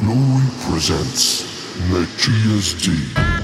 Glory presents Matthias D.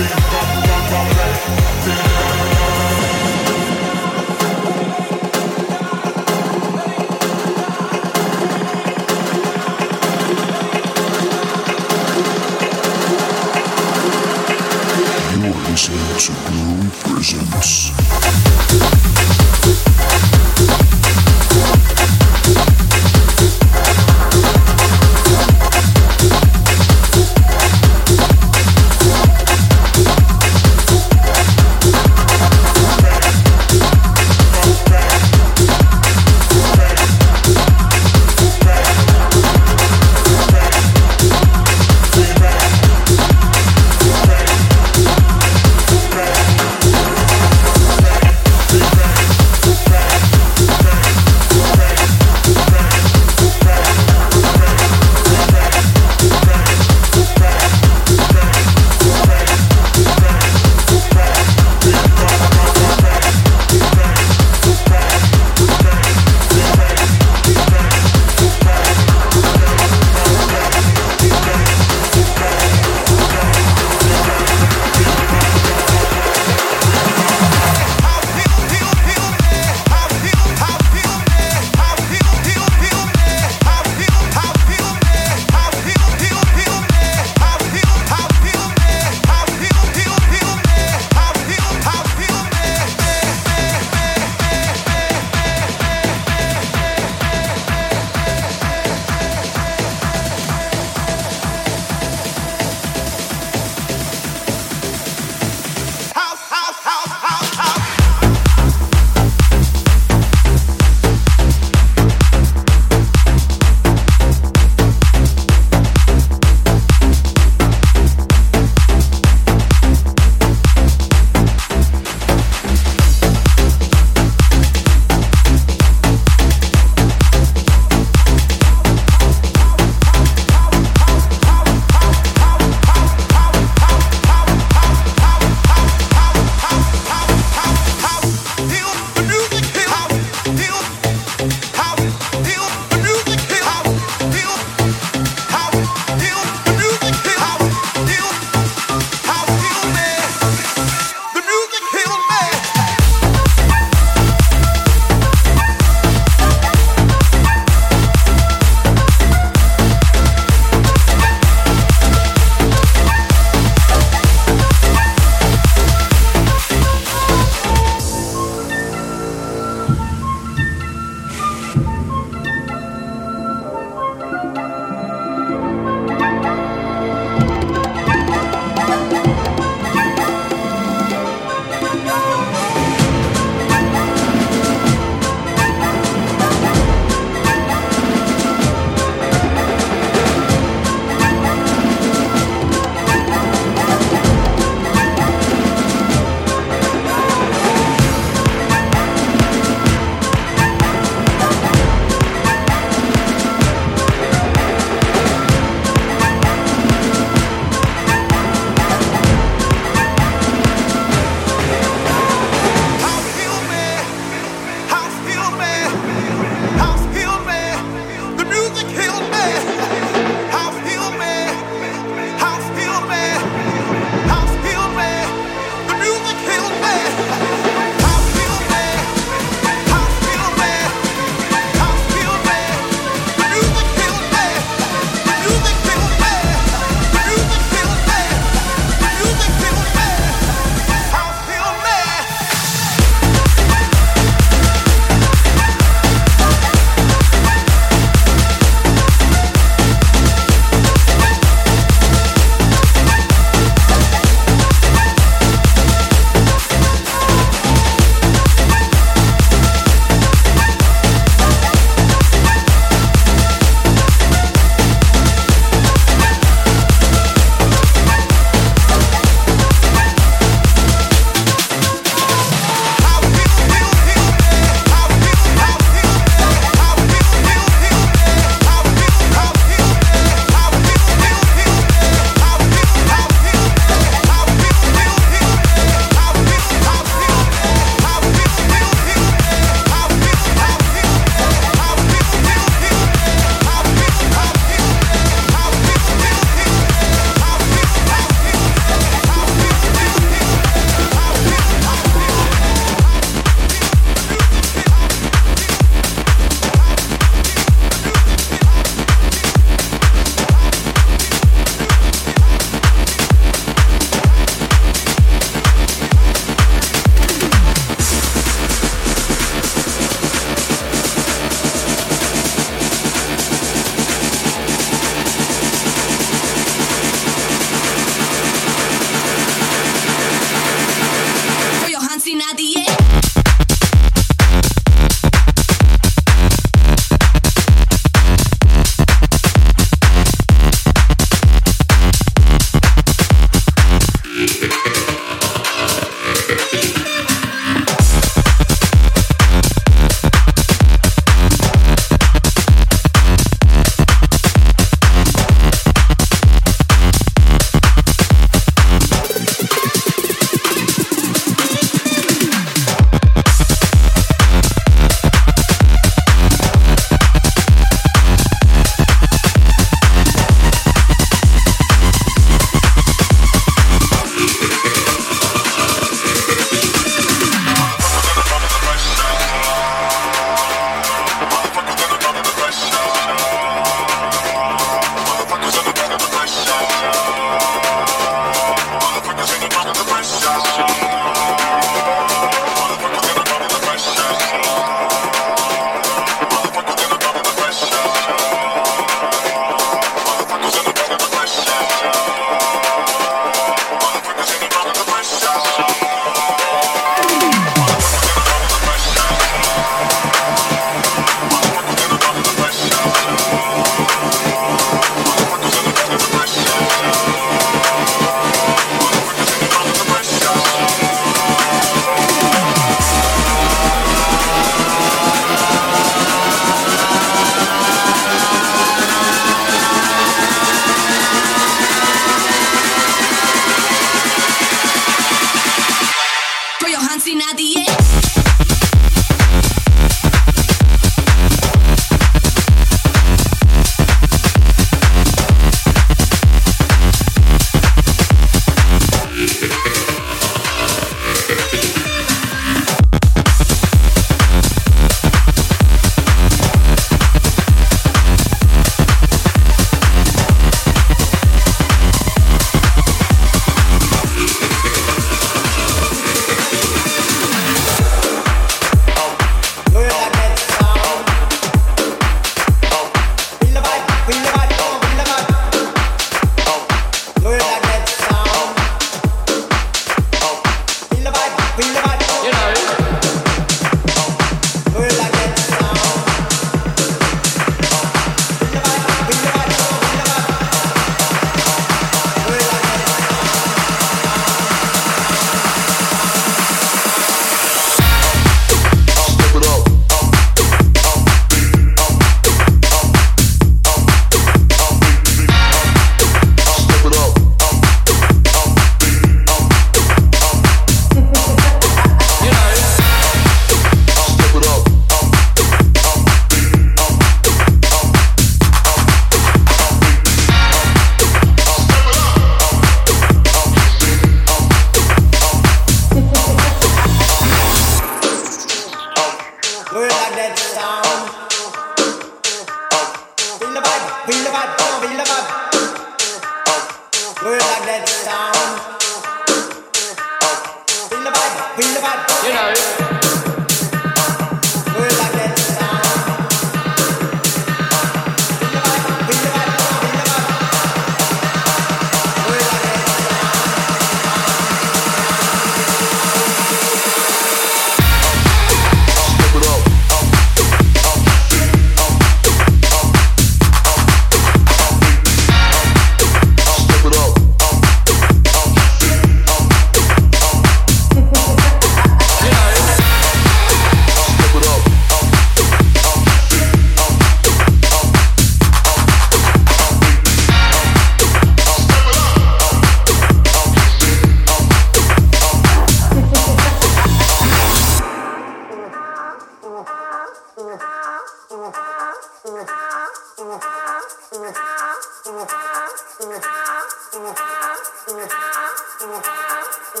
Ha ha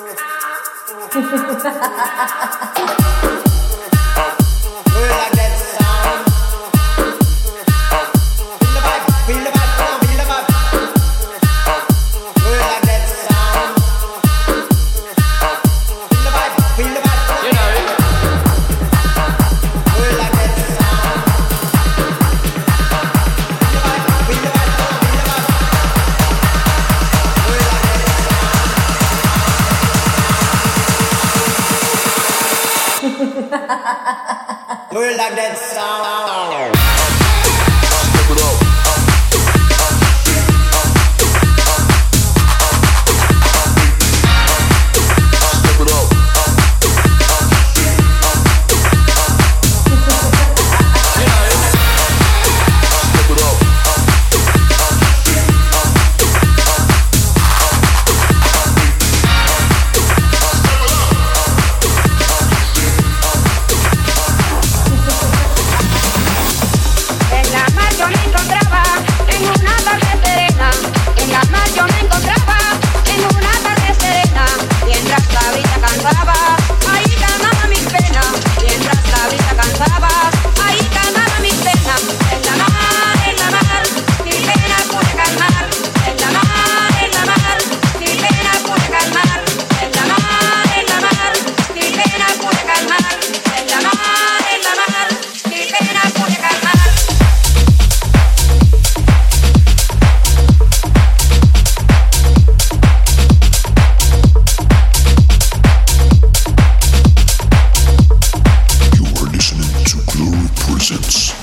ha ha ha! En la